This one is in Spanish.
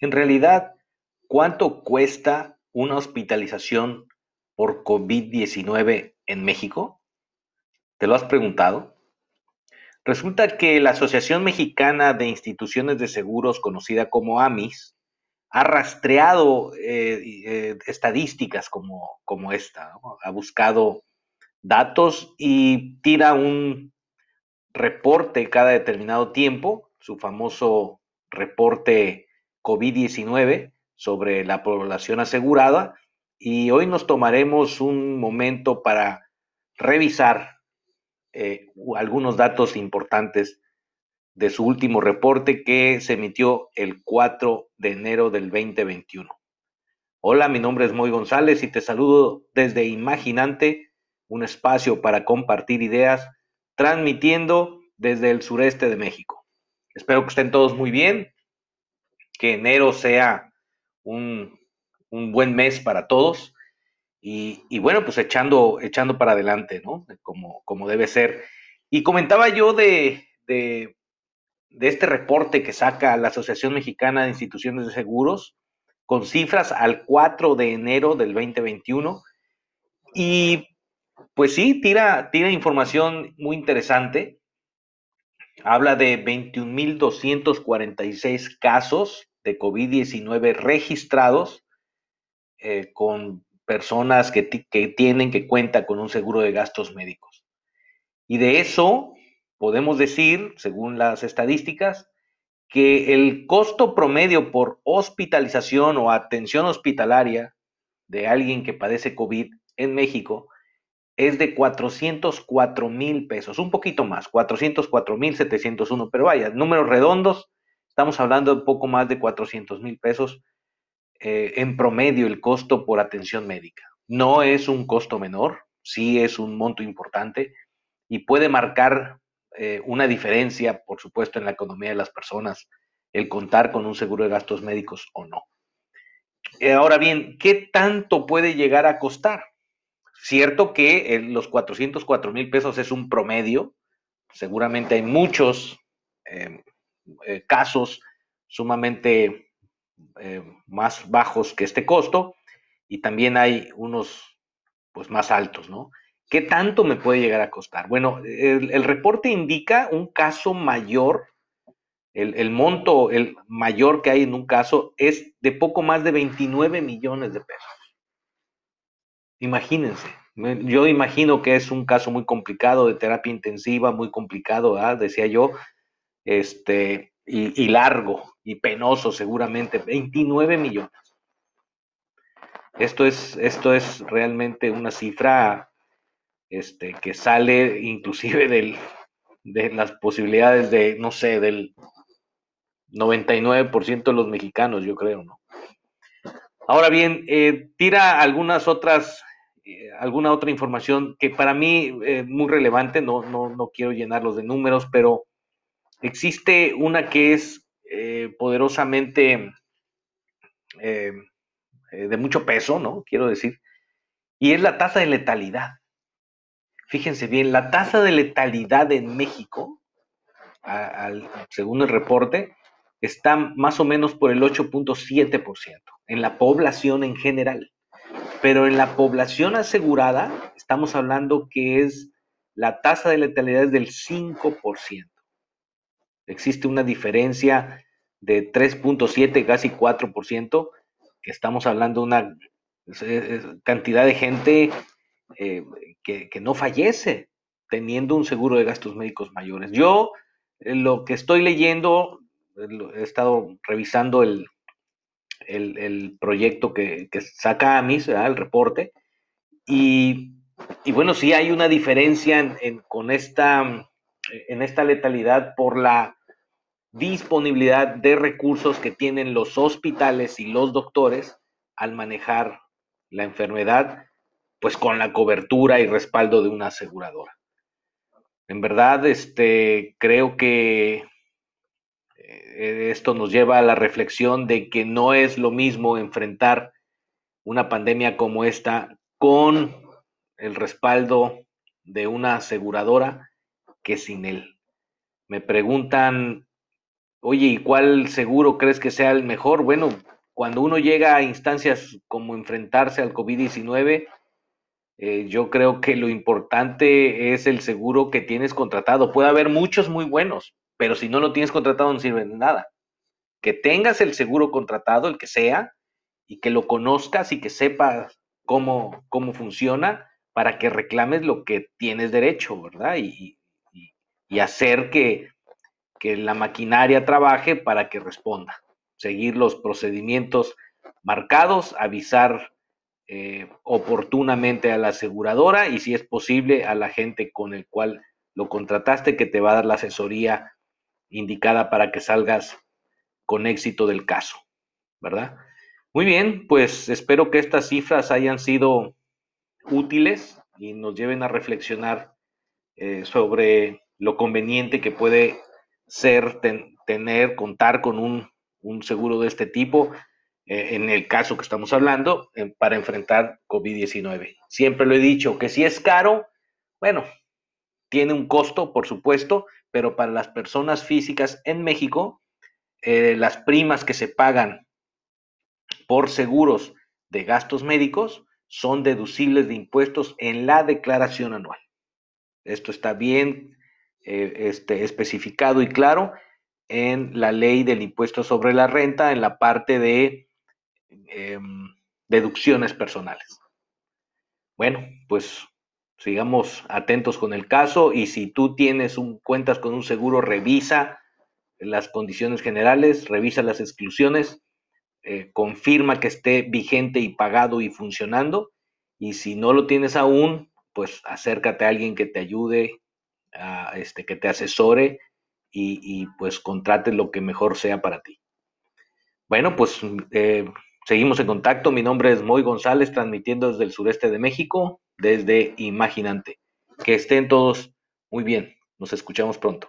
En realidad, ¿cuánto cuesta una hospitalización por COVID-19 en México? ¿Te lo has preguntado? Resulta que la Asociación Mexicana de Instituciones de Seguros, conocida como AMIS, ha rastreado eh, eh, estadísticas como, como esta, ha buscado datos y tira un reporte cada determinado tiempo, su famoso reporte COVID-19 sobre la población asegurada, y hoy nos tomaremos un momento para revisar eh, algunos datos importantes de su último reporte que se emitió el 4 de enero del 2021. Hola, mi nombre es Moy González y te saludo desde Imaginante, un espacio para compartir ideas, transmitiendo desde el sureste de México. Espero que estén todos muy bien, que enero sea un, buen mes para todos y, bueno, pues echando, echando para adelante, ¿no? Como, como debe ser. Y comentaba yo de, de este reporte que saca la Asociación Mexicana de Instituciones de Seguros con cifras al 4 de enero del 2021. Y pues sí, tira, tira información muy interesante. Habla de 21.246 casos de COVID-19 registrados eh, con personas que, que tienen, que cuenta con un seguro de gastos médicos. Y de eso, podemos decir, según las estadísticas, que el costo promedio por hospitalización o atención hospitalaria de alguien que padece COVID en México es de 404 mil pesos, un poquito más, 404 mil 701, pero vaya, números redondos, estamos hablando de poco más de 400 mil pesos eh, en promedio el costo por atención médica. No es un costo menor, sí es un monto importante y puede marcar eh, una diferencia, por supuesto, en la economía de las personas, el contar con un seguro de gastos médicos o no. Eh, ahora bien, ¿qué tanto puede llegar a costar? Cierto que los 404 mil pesos es un promedio, seguramente hay muchos em, casos sumamente más bajos que este costo y también hay unos pues más altos, ¿no? ¿Qué tanto me puede llegar a costar? Bueno, el, reporte indica un caso mayor, el, monto el mayor que hay en un caso es de poco más de 29 millones de pesos. Imagínense, yo imagino que es un caso muy complicado de terapia intensiva, muy complicado, decía yo, este, y, largo y penoso seguramente, 29 millones. Esto es, esto es realmente una cifra este, que sale inclusive del, de las posibilidades de, no sé, del 99% de los mexicanos, yo creo, ¿no? Ahora bien, eh, tira algunas otras, eh, alguna otra información que para mí es muy relevante, no, no, no, quiero llenarlos de números, pero existe una que es eh, poderosamente de mucho peso, ¿no? Quiero decir, y es la tasa de letalidad. Fíjense bien, la tasa de letalidad en México, según el reporte, está más o menos por el 8.7% en la población en general. Pero en la población asegurada, estamos hablando que es la tasa de letalidad es del 5%. Existe una diferencia de 3.7, casi 4%, que estamos hablando de una cantidad de gente eh, que, no fallece teniendo un seguro de gastos médicos mayores. Yo eh, lo que estoy leyendo, he estado revisando el, el, proyecto que, saca AMIS, el reporte, y, bueno, sí hay una diferencia con esta, en esta letalidad por la disponibilidad de recursos que tienen los hospitales y los doctores al manejar la enfermedad pues con la cobertura y respaldo de una aseguradora. En verdad, este, creo que eh, esto nos lleva a la reflexión de que no es lo mismo enfrentar una pandemia como esta con el respaldo de una aseguradora que sin él. Me preguntan oye, ¿y cuál seguro crees que sea el mejor? Bueno, cuando uno llega a instancias como enfrentarse al COVID-19, eh, yo creo que lo importante es el seguro que tienes contratado. Puede haber muchos muy buenos, pero si no lo tienes contratado no sirve de nada. Que tengas el seguro contratado, el que sea, y que lo conozcas y que sepas cómo, cómo funciona para que reclames lo que tienes derecho, ¿verdad? Y, hacer que, que la maquinaria trabaje para que responda seguir los procedimientos marcados, avisar eh, oportunamente a la aseguradora y si es posible a la gente con el cual lo contrataste que te va a dar la asesoría indicada para que salgas con éxito del caso, ¿verdad? Muy bien, pues espero que estas cifras hayan sido útiles y nos lleven a reflexionar eh, sobre lo conveniente que puede ser ten, tener, contar con un un seguro de este tipo, eh, en el caso que estamos hablando, eh, para enfrentar COVID-19. Siempre lo he dicho, que si es caro, bueno, tiene un costo, por supuesto, pero para las personas físicas en México, eh, las primas que se pagan por seguros de gastos médicos son deducibles de impuestos en la declaración anual. Esto está bien eh, este, especificado y claro en la ley del impuesto sobre la renta en la parte de eh, deducciones personales. Bueno, pues sigamos atentos con el caso y si tú tienes un cuentas con un seguro, revisa las condiciones generales, revisa las exclusiones, eh, confirma que esté vigente y pagado y funcionando y si no lo tienes aún, pues acércate a alguien que te ayude, este, que te asesore y, pues contrate lo que mejor sea para ti. Bueno, pues eh, seguimos en contacto. Mi nombre es Moy González, transmitiendo desde el sureste de México, desde Imaginante. Que estén todos muy bien. Nos escuchamos pronto.